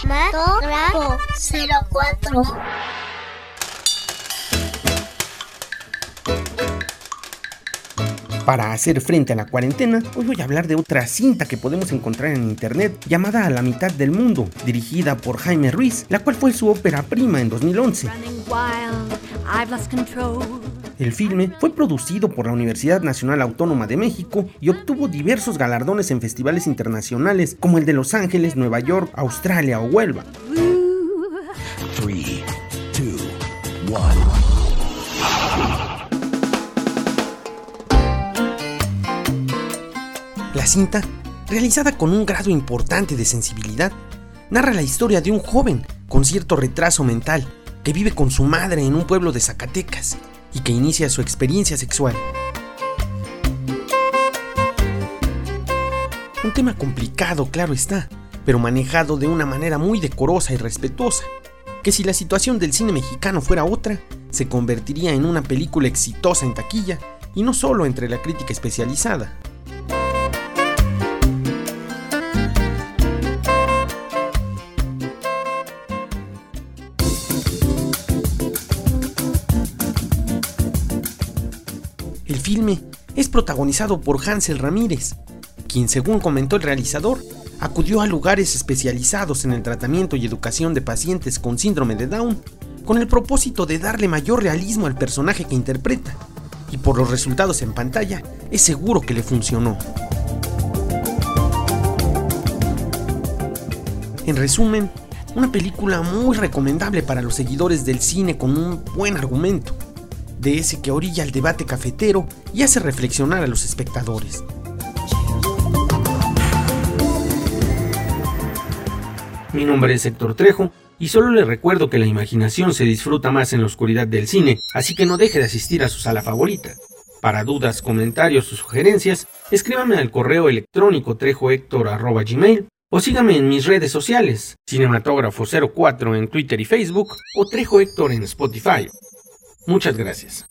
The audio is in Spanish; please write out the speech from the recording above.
Cinematógrafo 04. Para hacer frente a la cuarentena, hoy voy a hablar de otra cinta que podemos encontrar en internet llamada A la mitad del mundo, dirigida por Jaime Ruiz, la cual fue su ópera prima en 2011. El filme fue producido por la Universidad Nacional Autónoma de México y obtuvo diversos galardones en festivales internacionales como el de Los Ángeles, Nueva York, Australia o Huelva. La cinta, realizada con un grado importante de sensibilidad, narra la historia de un joven con cierto retraso mental que vive con su madre en un pueblo de Zacatecas y que inicia su experiencia sexual. Un tema complicado, claro está, pero manejado de una manera muy decorosa y respetuosa, que si la situación del cine mexicano fuera otra, se convertiría en una película exitosa en taquilla y no solo entre la crítica especializada. El filme es protagonizado por Hansel Ramírez, quien según comentó el realizador, acudió a lugares especializados en el tratamiento y educación de pacientes con síndrome de Down, con el propósito de darle mayor realismo al personaje que interpreta, y por los resultados en pantalla, es seguro que le funcionó. En resumen, una película muy recomendable para los seguidores del cine con un buen argumento de ese que orilla el debate cafetero y hace reflexionar a los espectadores. Mi nombre es Héctor Trejo y solo le recuerdo que la imaginación se disfruta más en la oscuridad del cine, así que no deje de asistir a su sala favorita. Para dudas, comentarios o sugerencias, escríbame al correo electrónico trejohector.gmail o sígame en mis redes sociales, Cinematógrafo04 en Twitter y Facebook o Trejo Héctor en Spotify. Muchas gracias.